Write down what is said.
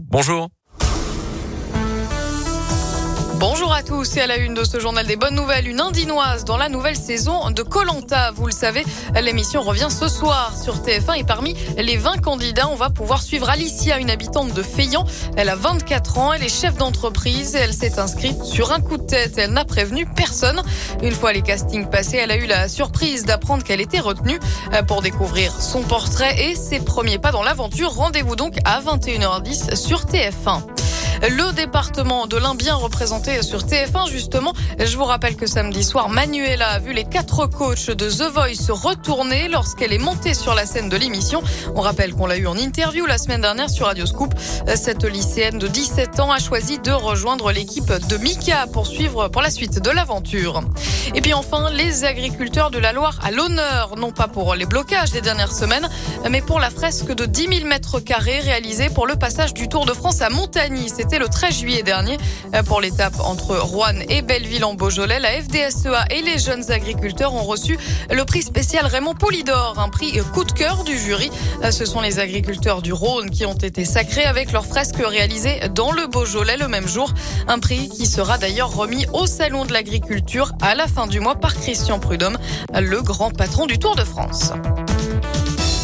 Bonjour. Bonjour à tous et à la une de ce journal des bonnes nouvelles, une indinoise dans la nouvelle saison de Colanta. Vous le savez, l'émission revient ce soir sur TF1 et parmi les 20 candidats, on va pouvoir suivre Alicia, une habitante de Feillan. Elle a 24 ans, elle est chef d'entreprise et elle s'est inscrite sur un coup de tête. Elle n'a prévenu personne. Une fois les castings passés, elle a eu la surprise d'apprendre qu'elle était retenue pour découvrir son portrait et ses premiers pas dans l'aventure. Rendez-vous donc à 21h10 sur TF1. Le département de l'Ain bien représenté sur TF1 justement. Je vous rappelle que samedi soir, Manuela a vu les quatre coachs de The Voice se retourner lorsqu'elle est montée sur la scène de l'émission. On rappelle qu'on l'a eu en interview la semaine dernière sur Radio Scoop. Cette lycéenne de 17 ans a choisi de rejoindre l'équipe de Mika pour suivre pour la suite de l'aventure. Et puis enfin, les agriculteurs de la Loire à l'honneur, non pas pour les blocages des dernières semaines, mais pour la fresque de 10 000 mètres carrés réalisée pour le passage du Tour de France à Montagny. C'était le 13 juillet dernier. Pour l'étape entre Rouen et Belleville en Beaujolais, la FDSEA et les jeunes agriculteurs ont reçu le prix spécial Raymond Poulidor, un prix coup de cœur du jury. Ce sont les agriculteurs du Rhône qui ont été sacrés avec leur fresque réalisée dans le Beaujolais le même jour. Un prix qui sera d'ailleurs remis au Salon de l'agriculture à la du mois par Christian Prudhomme, le grand patron du Tour de France.